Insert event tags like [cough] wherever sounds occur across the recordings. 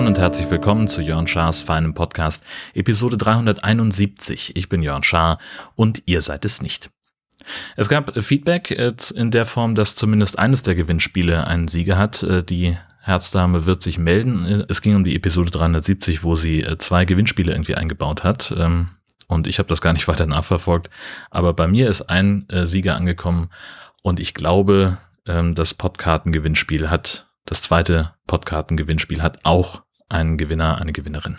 Moin und herzlich willkommen zu Jörn Schars feinem Podcast, Episode 371. Ich bin Jörn Schaar und ihr seid es nicht. Es gab Feedback äh, in der Form, dass zumindest eines der Gewinnspiele einen Sieger hat. Äh, die Herzdame wird sich melden. Äh, es ging um die Episode 370, wo sie zwei Gewinnspiele irgendwie eingebaut hat. Und ich habe das gar nicht [laughs] weiter nachverfolgt. Aber bei mir ist ein Sieger angekommen und ich glaube, ähm, das Podkarten-Gewinnspiel hat das zweite Podkarten-Gewinnspiel hat auch einen Gewinner, eine Gewinnerin.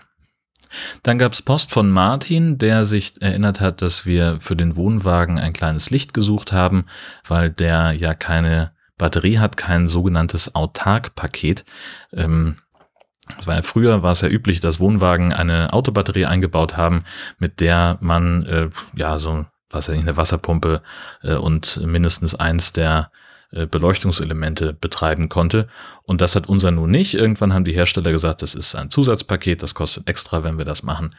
Dann gab es Post von Martin, der sich erinnert hat, dass wir für den Wohnwagen ein kleines Licht gesucht haben, weil der ja keine Batterie hat, kein sogenanntes Autark-Paket. Ähm, das war ja früher war es ja üblich, dass Wohnwagen eine Autobatterie eingebaut haben, mit der man äh, ja so was ja nicht eine Wasserpumpe äh, und mindestens eins der äh, Beleuchtungselemente betreiben konnte. Und das hat unser nun nicht. Irgendwann haben die Hersteller gesagt, das ist ein Zusatzpaket, das kostet extra, wenn wir das machen.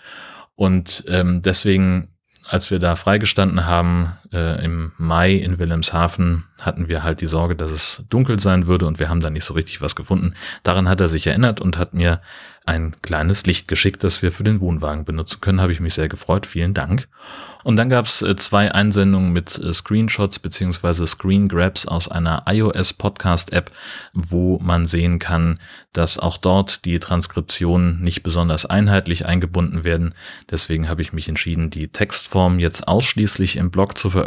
Und ähm, deswegen als wir da freigestanden haben äh, im Mai in Wilhelmshaven, hatten wir halt die Sorge, dass es dunkel sein würde und wir haben da nicht so richtig was gefunden. Daran hat er sich erinnert und hat mir ein kleines Licht geschickt, das wir für den Wohnwagen benutzen können. Habe ich mich sehr gefreut. Vielen Dank. Und dann gab es äh, zwei Einsendungen mit äh, Screenshots beziehungsweise Screen Grabs aus einer iOS Podcast App, wo man sehen kann, dass auch dort die Transkriptionen nicht besonders einheitlich eingebunden werden. Deswegen habe ich mich entschieden, die Textform jetzt ausschließlich im Blog zu veröffentlichen.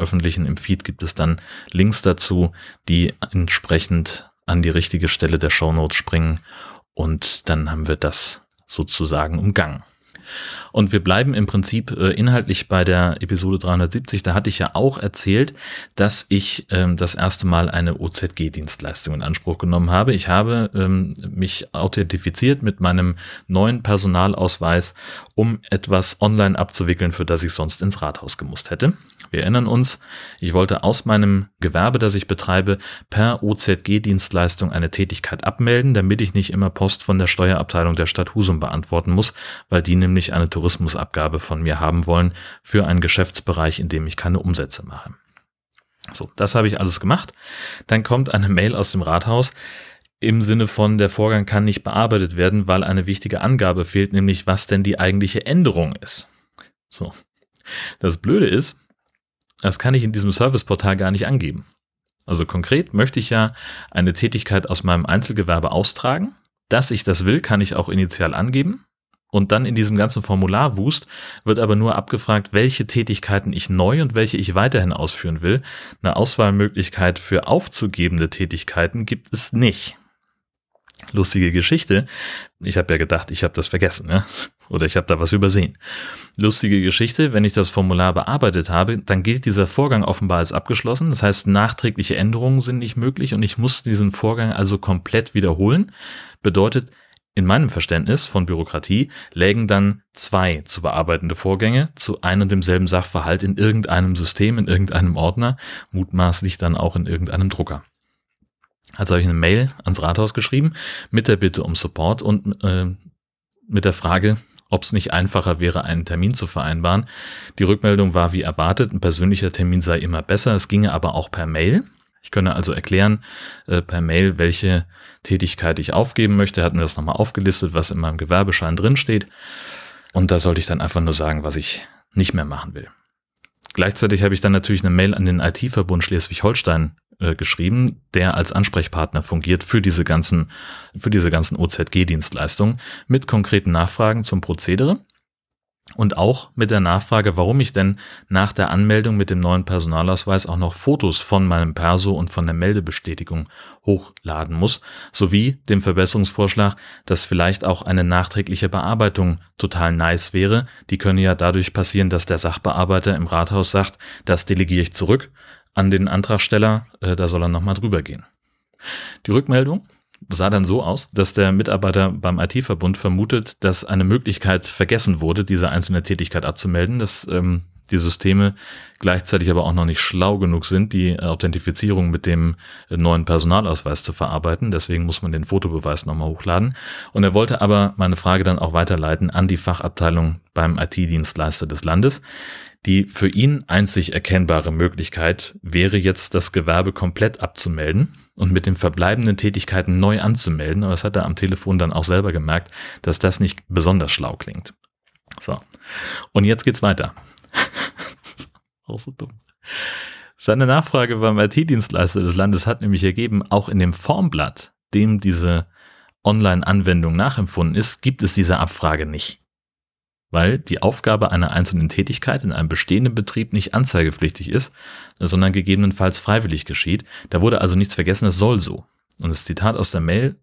Im Feed gibt es dann Links dazu, die entsprechend an die richtige Stelle der Show Notes springen und dann haben wir das sozusagen umgangen. Und wir bleiben im Prinzip äh, inhaltlich bei der Episode 370. Da hatte ich ja auch erzählt, dass ich ähm, das erste Mal eine OZG-Dienstleistung in Anspruch genommen habe. Ich habe ähm, mich authentifiziert mit meinem neuen Personalausweis, um etwas online abzuwickeln, für das ich sonst ins Rathaus gemusst hätte. Wir erinnern uns, ich wollte aus meinem Gewerbe, das ich betreibe, per OZG-Dienstleistung eine Tätigkeit abmelden, damit ich nicht immer Post von der Steuerabteilung der Stadt Husum beantworten muss, weil die nämlich eine Tourismusabgabe von mir haben wollen für einen Geschäftsbereich, in dem ich keine Umsätze mache. So, das habe ich alles gemacht. Dann kommt eine Mail aus dem Rathaus im Sinne von, der Vorgang kann nicht bearbeitet werden, weil eine wichtige Angabe fehlt, nämlich was denn die eigentliche Änderung ist. So. Das Blöde ist, das kann ich in diesem Serviceportal gar nicht angeben. Also konkret möchte ich ja eine Tätigkeit aus meinem Einzelgewerbe austragen. Dass ich das will, kann ich auch initial angeben. Und dann in diesem ganzen Formularwust wird aber nur abgefragt, welche Tätigkeiten ich neu und welche ich weiterhin ausführen will. Eine Auswahlmöglichkeit für aufzugebende Tätigkeiten gibt es nicht. Lustige Geschichte. Ich habe ja gedacht, ich habe das vergessen, ne? [laughs] oder ich habe da was übersehen. Lustige Geschichte, wenn ich das Formular bearbeitet habe, dann gilt dieser Vorgang offenbar als abgeschlossen. Das heißt, nachträgliche Änderungen sind nicht möglich und ich muss diesen Vorgang also komplett wiederholen. Bedeutet, in meinem Verständnis von Bürokratie lägen dann zwei zu bearbeitende Vorgänge zu einem und demselben Sachverhalt in irgendeinem System, in irgendeinem Ordner, mutmaßlich dann auch in irgendeinem Drucker. Also habe ich eine Mail ans Rathaus geschrieben mit der Bitte um Support und äh, mit der Frage, ob es nicht einfacher wäre, einen Termin zu vereinbaren. Die Rückmeldung war wie erwartet, ein persönlicher Termin sei immer besser, es ginge aber auch per Mail. Ich könne also erklären äh, per Mail, welche Tätigkeit ich aufgeben möchte. Er hat mir das nochmal aufgelistet, was in meinem Gewerbeschein drinsteht. Und da sollte ich dann einfach nur sagen, was ich nicht mehr machen will. Gleichzeitig habe ich dann natürlich eine Mail an den IT-Verbund Schleswig-Holstein äh, geschrieben, der als Ansprechpartner fungiert für diese ganzen, für diese ganzen OZG-Dienstleistungen mit konkreten Nachfragen zum Prozedere. Und auch mit der Nachfrage, warum ich denn nach der Anmeldung mit dem neuen Personalausweis auch noch Fotos von meinem Perso und von der Meldebestätigung hochladen muss, sowie dem Verbesserungsvorschlag, dass vielleicht auch eine nachträgliche Bearbeitung total nice wäre. Die könne ja dadurch passieren, dass der Sachbearbeiter im Rathaus sagt, das delegiere ich zurück an den Antragsteller, äh, da soll er nochmal drüber gehen. Die Rückmeldung sah dann so aus, dass der Mitarbeiter beim IT-Verbund vermutet, dass eine Möglichkeit vergessen wurde, diese einzelne Tätigkeit abzumelden. Das ähm, die Systeme gleichzeitig aber auch noch nicht schlau genug sind, die Authentifizierung mit dem neuen Personalausweis zu verarbeiten. Deswegen muss man den Fotobeweis nochmal hochladen. Und er wollte aber meine Frage dann auch weiterleiten an die Fachabteilung beim IT-Dienstleister des Landes. Die für ihn einzig erkennbare Möglichkeit wäre jetzt, das Gewerbe komplett abzumelden und mit den verbleibenden Tätigkeiten neu anzumelden. Aber das hat er am Telefon dann auch selber gemerkt, dass das nicht besonders schlau klingt. So. Und jetzt geht's weiter. [laughs] auch so dumm. Seine Nachfrage beim IT-Dienstleister des Landes hat nämlich ergeben, auch in dem Formblatt, dem diese Online-Anwendung nachempfunden ist, gibt es diese Abfrage nicht weil die Aufgabe einer einzelnen Tätigkeit in einem bestehenden Betrieb nicht anzeigepflichtig ist, sondern gegebenenfalls freiwillig geschieht. Da wurde also nichts vergessen, es soll so. Und das Zitat aus der Mail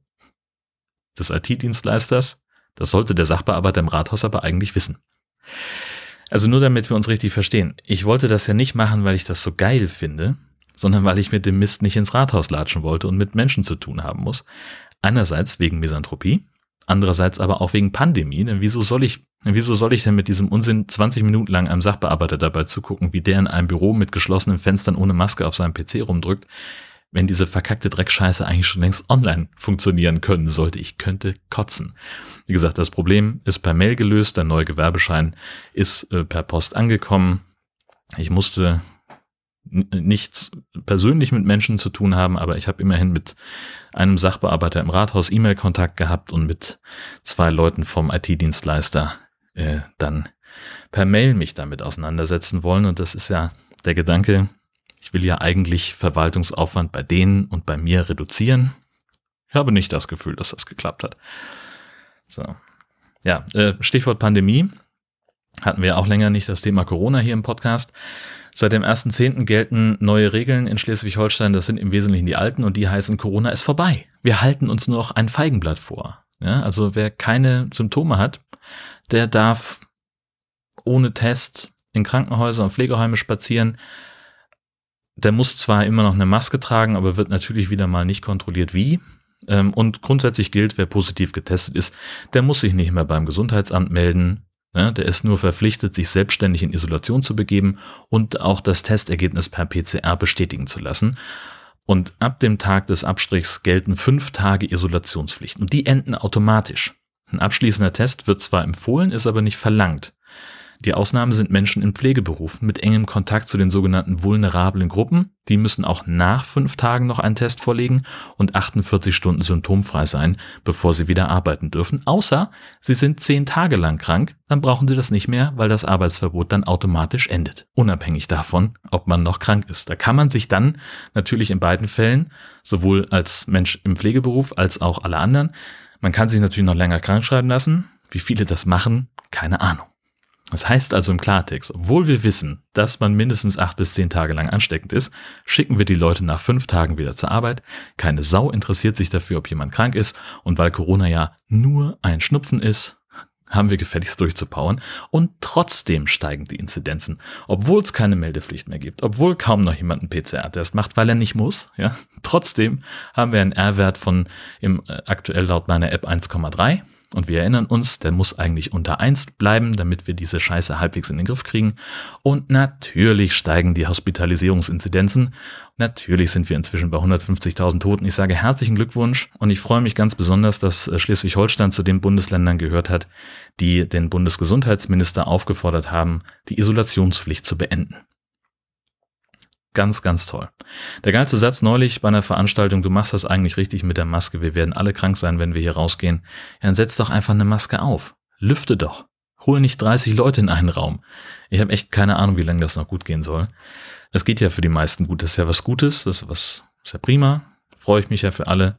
des IT-Dienstleisters, das sollte der Sachbearbeiter im Rathaus aber eigentlich wissen. Also nur damit wir uns richtig verstehen. Ich wollte das ja nicht machen, weil ich das so geil finde, sondern weil ich mit dem Mist nicht ins Rathaus latschen wollte und mit Menschen zu tun haben muss. Einerseits wegen Misanthropie, andererseits aber auch wegen Pandemie. Denn wieso soll ich Wieso soll ich denn mit diesem Unsinn 20 Minuten lang einem Sachbearbeiter dabei zugucken, wie der in einem Büro mit geschlossenen Fenstern ohne Maske auf seinem PC rumdrückt, wenn diese verkackte Dreckscheiße eigentlich schon längst online funktionieren können sollte? Ich könnte kotzen. Wie gesagt, das Problem ist per Mail gelöst, der neue Gewerbeschein ist äh, per Post angekommen. Ich musste nichts persönlich mit Menschen zu tun haben, aber ich habe immerhin mit einem Sachbearbeiter im Rathaus E-Mail-Kontakt gehabt und mit zwei Leuten vom IT-Dienstleister äh, dann per Mail mich damit auseinandersetzen wollen. Und das ist ja der Gedanke, ich will ja eigentlich Verwaltungsaufwand bei denen und bei mir reduzieren. Ich habe nicht das Gefühl, dass das geklappt hat. So. Ja, äh, Stichwort Pandemie. Hatten wir auch länger nicht das Thema Corona hier im Podcast. Seit dem 1.10. gelten neue Regeln in Schleswig-Holstein. Das sind im Wesentlichen die alten und die heißen Corona ist vorbei. Wir halten uns nur noch ein Feigenblatt vor. Ja, also wer keine Symptome hat, der darf ohne Test in Krankenhäuser und Pflegeheime spazieren. Der muss zwar immer noch eine Maske tragen, aber wird natürlich wieder mal nicht kontrolliert wie. Ähm, und grundsätzlich gilt, wer positiv getestet ist, der muss sich nicht mehr beim Gesundheitsamt melden. Der ist nur verpflichtet, sich selbstständig in Isolation zu begeben und auch das Testergebnis per PCR bestätigen zu lassen. Und ab dem Tag des Abstrichs gelten fünf Tage Isolationspflicht. Und die enden automatisch. Ein abschließender Test wird zwar empfohlen, ist aber nicht verlangt. Die Ausnahme sind Menschen in Pflegeberufen mit engem Kontakt zu den sogenannten vulnerablen Gruppen. Die müssen auch nach fünf Tagen noch einen Test vorlegen und 48 Stunden symptomfrei sein, bevor sie wieder arbeiten dürfen. Außer sie sind zehn Tage lang krank, dann brauchen sie das nicht mehr, weil das Arbeitsverbot dann automatisch endet. Unabhängig davon, ob man noch krank ist. Da kann man sich dann natürlich in beiden Fällen, sowohl als Mensch im Pflegeberuf als auch alle anderen, man kann sich natürlich noch länger krank schreiben lassen. Wie viele das machen, keine Ahnung. Das heißt also im Klartext, obwohl wir wissen, dass man mindestens acht bis zehn Tage lang ansteckend ist, schicken wir die Leute nach fünf Tagen wieder zur Arbeit. Keine Sau interessiert sich dafür, ob jemand krank ist. Und weil Corona ja nur ein Schnupfen ist, haben wir gefälligst durchzupowern. Und trotzdem steigen die Inzidenzen, obwohl es keine Meldepflicht mehr gibt, obwohl kaum noch jemand einen PCR-Test macht, weil er nicht muss. Ja, trotzdem haben wir einen R-Wert von im äh, aktuell laut meiner App 1,3 und wir erinnern uns, der muss eigentlich unter eins bleiben, damit wir diese Scheiße halbwegs in den Griff kriegen. Und natürlich steigen die Hospitalisierungsinzidenzen. Natürlich sind wir inzwischen bei 150.000 Toten. Ich sage herzlichen Glückwunsch und ich freue mich ganz besonders, dass äh, Schleswig-Holstein zu den Bundesländern gehört hat, die den Bundesgesundheitsminister aufgefordert haben, die Isolationspflicht zu beenden. Ganz, ganz toll. Der geilste Satz neulich bei einer Veranstaltung, du machst das eigentlich richtig mit der Maske, wir werden alle krank sein, wenn wir hier rausgehen. Ja, dann setz doch einfach eine Maske auf. Lüfte doch. Hol nicht 30 Leute in einen Raum. Ich habe echt keine Ahnung, wie lange das noch gut gehen soll. Es geht ja für die meisten gut. Das ist ja was Gutes, das ist was, ist ja prima. Freue ich mich ja für alle.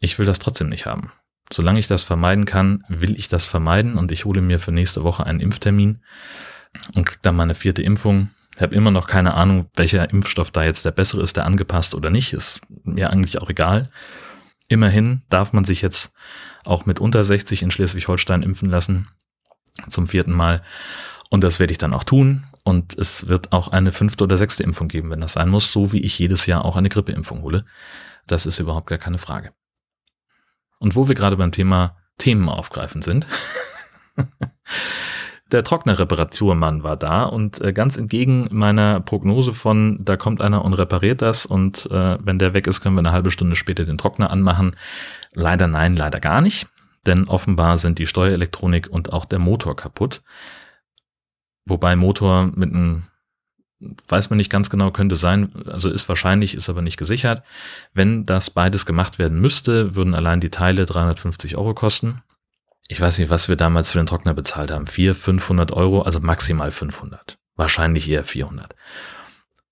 Ich will das trotzdem nicht haben. Solange ich das vermeiden kann, will ich das vermeiden und ich hole mir für nächste Woche einen Impftermin und krieg dann meine vierte Impfung ich habe immer noch keine Ahnung, welcher Impfstoff da jetzt der bessere ist, der angepasst oder nicht. Ist mir eigentlich auch egal. Immerhin darf man sich jetzt auch mit unter 60 in Schleswig-Holstein impfen lassen. Zum vierten Mal. Und das werde ich dann auch tun. Und es wird auch eine fünfte oder sechste Impfung geben, wenn das sein muss, so wie ich jedes Jahr auch eine Grippeimpfung hole. Das ist überhaupt gar keine Frage. Und wo wir gerade beim Thema Themen aufgreifen sind, [laughs] Der Trocknerreparaturmann war da und äh, ganz entgegen meiner Prognose von, da kommt einer und repariert das und äh, wenn der weg ist, können wir eine halbe Stunde später den Trockner anmachen. Leider nein, leider gar nicht, denn offenbar sind die Steuerelektronik und auch der Motor kaputt. Wobei Motor mit einem weiß man nicht ganz genau, könnte sein, also ist wahrscheinlich, ist aber nicht gesichert. Wenn das beides gemacht werden müsste, würden allein die Teile 350 Euro kosten. Ich weiß nicht, was wir damals für den Trockner bezahlt haben. 400, 500 Euro, also maximal 500. Wahrscheinlich eher 400.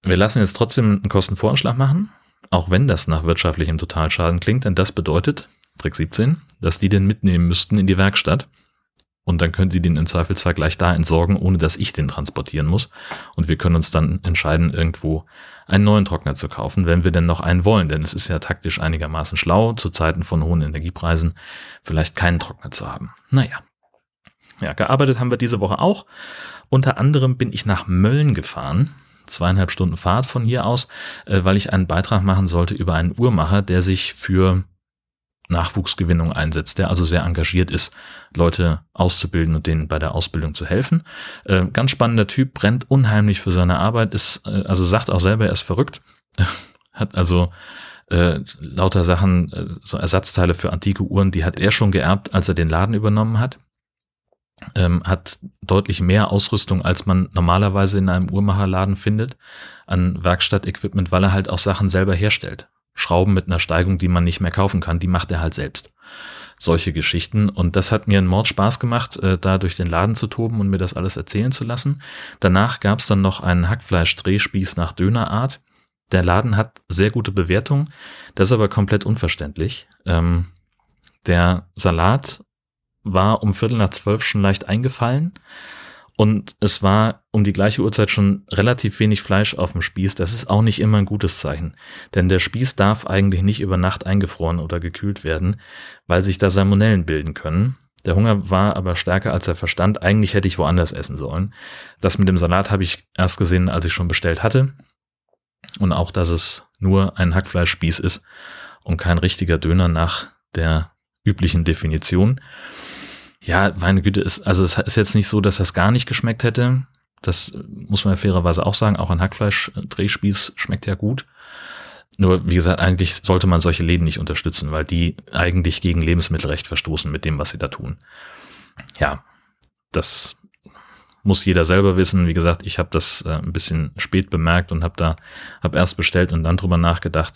Wir lassen jetzt trotzdem einen Kostenvoranschlag machen, auch wenn das nach wirtschaftlichem Totalschaden klingt, denn das bedeutet, Trick 17, dass die den mitnehmen müssten in die Werkstatt und dann könnt ihr den im Zweifelsfall gleich da entsorgen, ohne dass ich den transportieren muss. Und wir können uns dann entscheiden, irgendwo einen neuen Trockner zu kaufen, wenn wir denn noch einen wollen. Denn es ist ja taktisch einigermaßen schlau, zu Zeiten von hohen Energiepreisen vielleicht keinen Trockner zu haben. Naja. Ja, gearbeitet haben wir diese Woche auch. Unter anderem bin ich nach Mölln gefahren zweieinhalb Stunden Fahrt von hier aus, äh, weil ich einen Beitrag machen sollte über einen Uhrmacher, der sich für Nachwuchsgewinnung einsetzt, der also sehr engagiert ist, Leute auszubilden und denen bei der Ausbildung zu helfen. Äh, ganz spannender Typ, brennt unheimlich für seine Arbeit, ist, äh, also sagt auch selber, er ist verrückt, [laughs] hat also äh, lauter Sachen, äh, so Ersatzteile für antike Uhren, die hat er schon geerbt, als er den Laden übernommen hat. Ähm, hat deutlich mehr Ausrüstung, als man normalerweise in einem Uhrmacherladen findet, an Werkstattequipment, weil er halt auch Sachen selber herstellt. Schrauben mit einer Steigung, die man nicht mehr kaufen kann, die macht er halt selbst. Solche Geschichten. Und das hat mir einen Mord Spaß gemacht, äh, da durch den Laden zu toben und mir das alles erzählen zu lassen. Danach gab es dann noch einen Hackfleisch-Drehspieß nach Dönerart. Der Laden hat sehr gute Bewertungen. Das ist aber komplett unverständlich. Ähm, der Salat war um Viertel nach zwölf schon leicht eingefallen. Und es war um die gleiche Uhrzeit schon relativ wenig Fleisch auf dem Spieß. Das ist auch nicht immer ein gutes Zeichen. Denn der Spieß darf eigentlich nicht über Nacht eingefroren oder gekühlt werden, weil sich da Salmonellen bilden können. Der Hunger war aber stärker als der Verstand. Eigentlich hätte ich woanders essen sollen. Das mit dem Salat habe ich erst gesehen, als ich schon bestellt hatte. Und auch, dass es nur ein Hackfleischspieß ist und kein richtiger Döner nach der üblichen Definition. Ja, meine Güte, ist, also es ist jetzt nicht so, dass das gar nicht geschmeckt hätte. Das muss man ja fairerweise auch sagen. Auch ein Hackfleisch-Drehspieß schmeckt ja gut. Nur, wie gesagt, eigentlich sollte man solche Läden nicht unterstützen, weil die eigentlich gegen Lebensmittelrecht verstoßen mit dem, was sie da tun. Ja, das muss jeder selber wissen. Wie gesagt, ich habe das äh, ein bisschen spät bemerkt und habe da hab erst bestellt und dann drüber nachgedacht.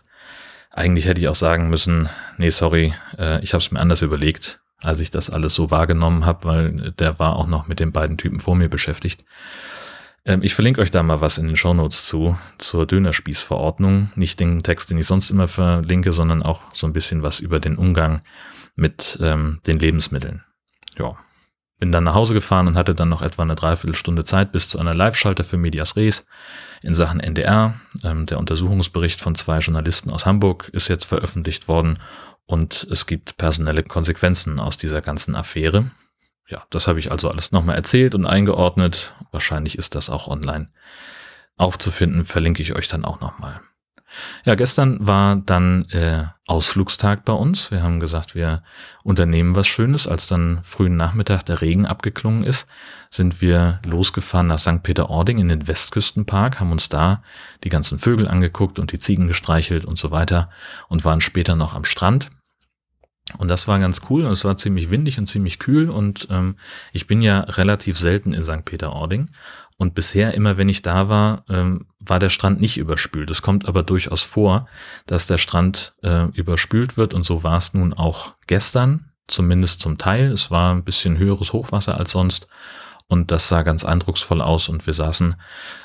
Eigentlich hätte ich auch sagen müssen, nee, sorry, äh, ich habe es mir anders überlegt als ich das alles so wahrgenommen habe, weil der war auch noch mit den beiden Typen vor mir beschäftigt. Ähm, ich verlinke euch da mal was in den Shownotes zu, zur Dönerspießverordnung. Nicht den Text, den ich sonst immer verlinke, sondern auch so ein bisschen was über den Umgang mit ähm, den Lebensmitteln. Ja. Bin dann nach Hause gefahren und hatte dann noch etwa eine Dreiviertelstunde Zeit bis zu einer Live-Schalter für Medias Res in Sachen NDR. Ähm, der Untersuchungsbericht von zwei Journalisten aus Hamburg ist jetzt veröffentlicht worden und es gibt personelle Konsequenzen aus dieser ganzen Affäre. Ja, das habe ich also alles nochmal erzählt und eingeordnet. Wahrscheinlich ist das auch online aufzufinden, verlinke ich euch dann auch nochmal. Ja, gestern war dann äh, Ausflugstag bei uns. Wir haben gesagt, wir unternehmen was Schönes. Als dann frühen Nachmittag der Regen abgeklungen ist, sind wir losgefahren nach St. Peter-Ording in den Westküstenpark, haben uns da die ganzen Vögel angeguckt und die Ziegen gestreichelt und so weiter und waren später noch am Strand. Und das war ganz cool und es war ziemlich windig und ziemlich kühl und ähm, ich bin ja relativ selten in St. Peter-Ording und bisher, immer wenn ich da war, ähm, war der Strand nicht überspült. Es kommt aber durchaus vor, dass der Strand äh, überspült wird. Und so war es nun auch gestern, zumindest zum Teil. Es war ein bisschen höheres Hochwasser als sonst. Und das sah ganz eindrucksvoll aus. Und wir saßen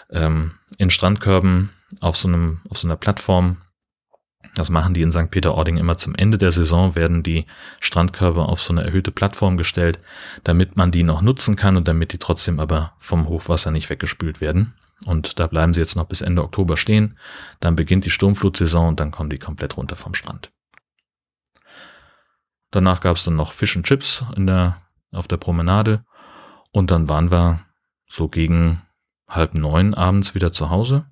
ähm, in Strandkörben auf so, einem, auf so einer Plattform das machen die in St. Peter-Ording immer zum Ende der Saison, werden die Strandkörbe auf so eine erhöhte Plattform gestellt, damit man die noch nutzen kann und damit die trotzdem aber vom Hochwasser nicht weggespült werden. Und da bleiben sie jetzt noch bis Ende Oktober stehen. Dann beginnt die Sturmflutsaison und dann kommen die komplett runter vom Strand. Danach gab es dann noch Fish and Chips in der, auf der Promenade. Und dann waren wir so gegen halb neun abends wieder zu Hause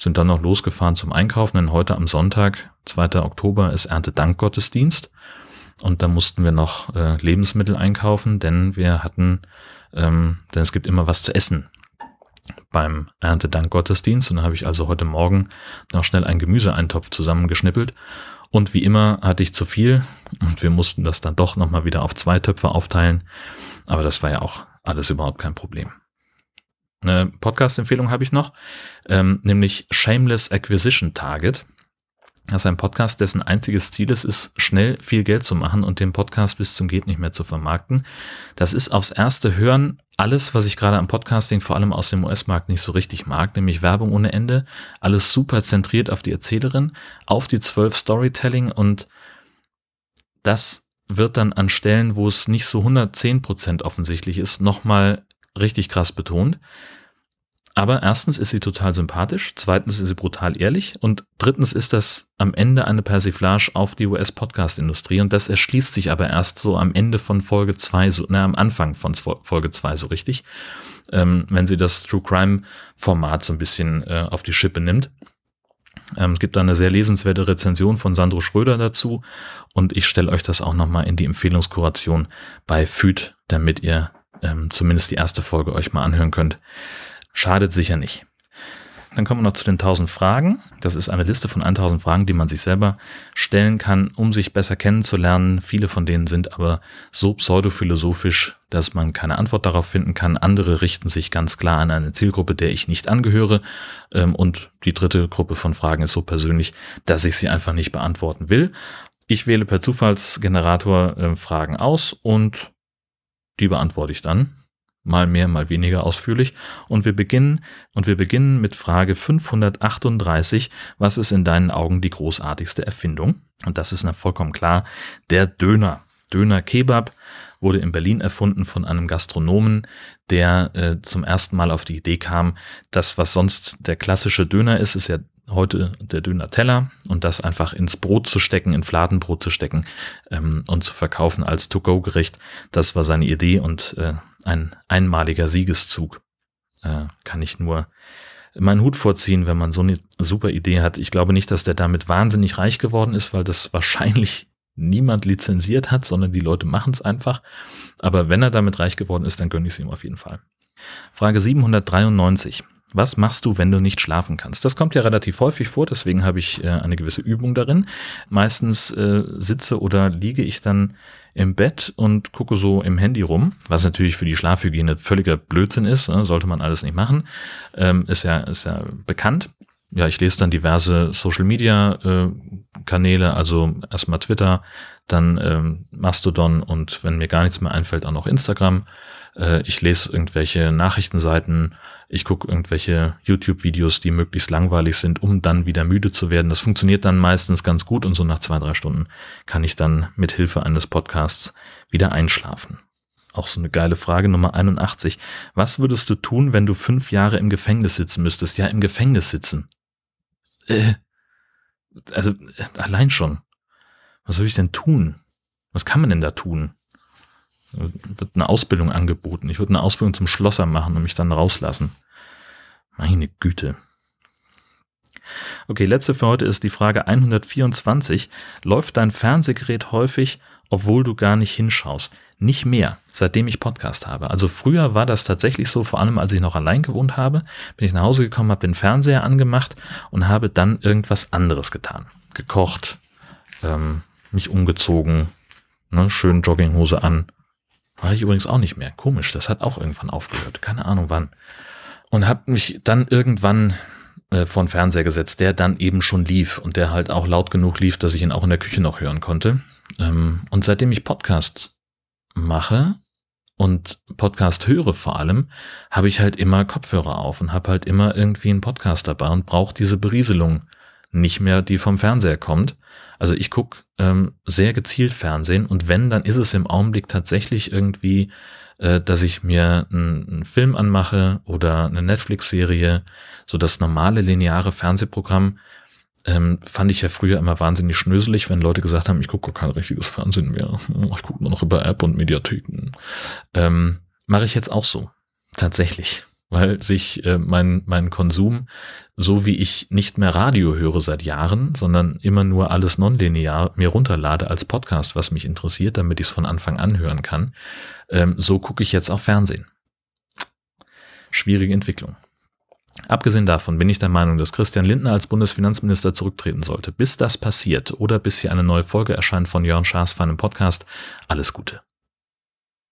sind dann noch losgefahren zum Einkaufen, denn heute am Sonntag, 2. Oktober, ist Erntedankgottesdienst. und da mussten wir noch äh, Lebensmittel einkaufen, denn wir hatten, ähm, denn es gibt immer was zu essen beim Erntedank-Gottesdienst. Und da habe ich also heute Morgen noch schnell einen Gemüseeintopf zusammengeschnippelt. Und wie immer hatte ich zu viel und wir mussten das dann doch nochmal wieder auf zwei Töpfe aufteilen. Aber das war ja auch alles überhaupt kein Problem. Eine Podcast-Empfehlung habe ich noch, ähm, nämlich Shameless Acquisition Target. Das ist ein Podcast, dessen einziges Ziel es ist, schnell viel Geld zu machen und den Podcast bis zum Geht nicht mehr zu vermarkten. Das ist aufs erste Hören alles, was ich gerade am Podcasting vor allem aus dem US-Markt nicht so richtig mag, nämlich Werbung ohne Ende, alles super zentriert auf die Erzählerin, auf die zwölf Storytelling und das wird dann an Stellen, wo es nicht so 110 Prozent offensichtlich ist, nochmal richtig krass betont. Aber erstens ist sie total sympathisch, zweitens ist sie brutal ehrlich und drittens ist das am Ende eine Persiflage auf die US-Podcast-Industrie und das erschließt sich aber erst so am Ende von Folge 2, so, na, am Anfang von Folge 2 so richtig, ähm, wenn sie das True Crime-Format so ein bisschen äh, auf die Schippe nimmt. Ähm, es gibt da eine sehr lesenswerte Rezension von Sandro Schröder dazu und ich stelle euch das auch nochmal in die Empfehlungskuration bei FÜD, damit ihr ähm, zumindest die erste Folge euch mal anhören könnt. Schadet sicher nicht. Dann kommen wir noch zu den 1000 Fragen. Das ist eine Liste von 1000 Fragen, die man sich selber stellen kann, um sich besser kennenzulernen. Viele von denen sind aber so pseudophilosophisch, dass man keine Antwort darauf finden kann. Andere richten sich ganz klar an eine Zielgruppe, der ich nicht angehöre. Ähm, und die dritte Gruppe von Fragen ist so persönlich, dass ich sie einfach nicht beantworten will. Ich wähle per Zufallsgenerator äh, Fragen aus und die beantworte ich dann mal mehr, mal weniger ausführlich. Und wir beginnen, und wir beginnen mit Frage 538. Was ist in deinen Augen die großartigste Erfindung? Und das ist na vollkommen klar. Der Döner. Döner Kebab wurde in Berlin erfunden von einem Gastronomen, der äh, zum ersten Mal auf die Idee kam, das, was sonst der klassische Döner ist, ist ja heute der Döner-Teller und das einfach ins Brot zu stecken, in Fladenbrot zu stecken ähm, und zu verkaufen als To-Go-Gericht. Das war seine Idee und äh, ein einmaliger Siegeszug. Äh, kann ich nur meinen Hut vorziehen, wenn man so eine super Idee hat. Ich glaube nicht, dass der damit wahnsinnig reich geworden ist, weil das wahrscheinlich niemand lizenziert hat, sondern die Leute machen es einfach. Aber wenn er damit reich geworden ist, dann gönne ich es ihm auf jeden Fall. Frage 793. Was machst du, wenn du nicht schlafen kannst? Das kommt ja relativ häufig vor, deswegen habe ich äh, eine gewisse Übung darin. Meistens äh, sitze oder liege ich dann im Bett und gucke so im Handy rum, was natürlich für die Schlafhygiene völliger Blödsinn ist, ne? sollte man alles nicht machen, ähm, ist ja ist ja bekannt. Ja, ich lese dann diverse Social Media äh, also erstmal Twitter, dann ähm, Mastodon und wenn mir gar nichts mehr einfällt, auch noch Instagram. Äh, ich lese irgendwelche Nachrichtenseiten, ich gucke irgendwelche YouTube-Videos, die möglichst langweilig sind, um dann wieder müde zu werden. Das funktioniert dann meistens ganz gut und so nach zwei, drei Stunden kann ich dann mit Hilfe eines Podcasts wieder einschlafen. Auch so eine geile Frage Nummer 81. Was würdest du tun, wenn du fünf Jahre im Gefängnis sitzen müsstest? Ja, im Gefängnis sitzen. Äh, also äh, allein schon. Was soll ich denn tun? Was kann man denn da tun? Wird eine Ausbildung angeboten. Ich würde eine Ausbildung zum Schlosser machen und mich dann rauslassen. Meine Güte. Okay, letzte für heute ist die Frage 124. Läuft dein Fernsehgerät häufig, obwohl du gar nicht hinschaust? Nicht mehr, seitdem ich Podcast habe. Also früher war das tatsächlich so, vor allem als ich noch allein gewohnt habe, bin ich nach Hause gekommen, habe den Fernseher angemacht und habe dann irgendwas anderes getan. Gekocht, ähm, mich umgezogen, ne, schön Jogginghose an, war ich übrigens auch nicht mehr. Komisch, das hat auch irgendwann aufgehört. Keine Ahnung wann. Und habe mich dann irgendwann äh, vor den Fernseher gesetzt, der dann eben schon lief und der halt auch laut genug lief, dass ich ihn auch in der Küche noch hören konnte. Ähm, und seitdem ich Podcasts mache und Podcast höre vor allem, habe ich halt immer Kopfhörer auf und habe halt immer irgendwie einen Podcast dabei und brauche diese Berieselung nicht mehr, die vom Fernseher kommt. Also ich gucke ähm, sehr gezielt Fernsehen und wenn, dann ist es im Augenblick tatsächlich irgendwie, äh, dass ich mir einen Film anmache oder eine Netflix-Serie, so das normale lineare Fernsehprogramm. Ähm, fand ich ja früher immer wahnsinnig schnöselig, wenn Leute gesagt haben, ich gucke kein richtiges Fernsehen mehr. [laughs] Ich gucke nur noch über App und Mediatheken. Ähm, Mache ich jetzt auch so. Tatsächlich. Weil sich äh, mein, mein Konsum, so wie ich nicht mehr Radio höre seit Jahren, sondern immer nur alles nonlinear mir runterlade als Podcast, was mich interessiert, damit ich es von Anfang an hören kann, ähm, so gucke ich jetzt auf Fernsehen. Schwierige Entwicklung. Abgesehen davon bin ich der Meinung, dass Christian Lindner als Bundesfinanzminister zurücktreten sollte. Bis das passiert oder bis hier eine neue Folge erscheint von Jörn Schaas für einen Podcast, alles Gute.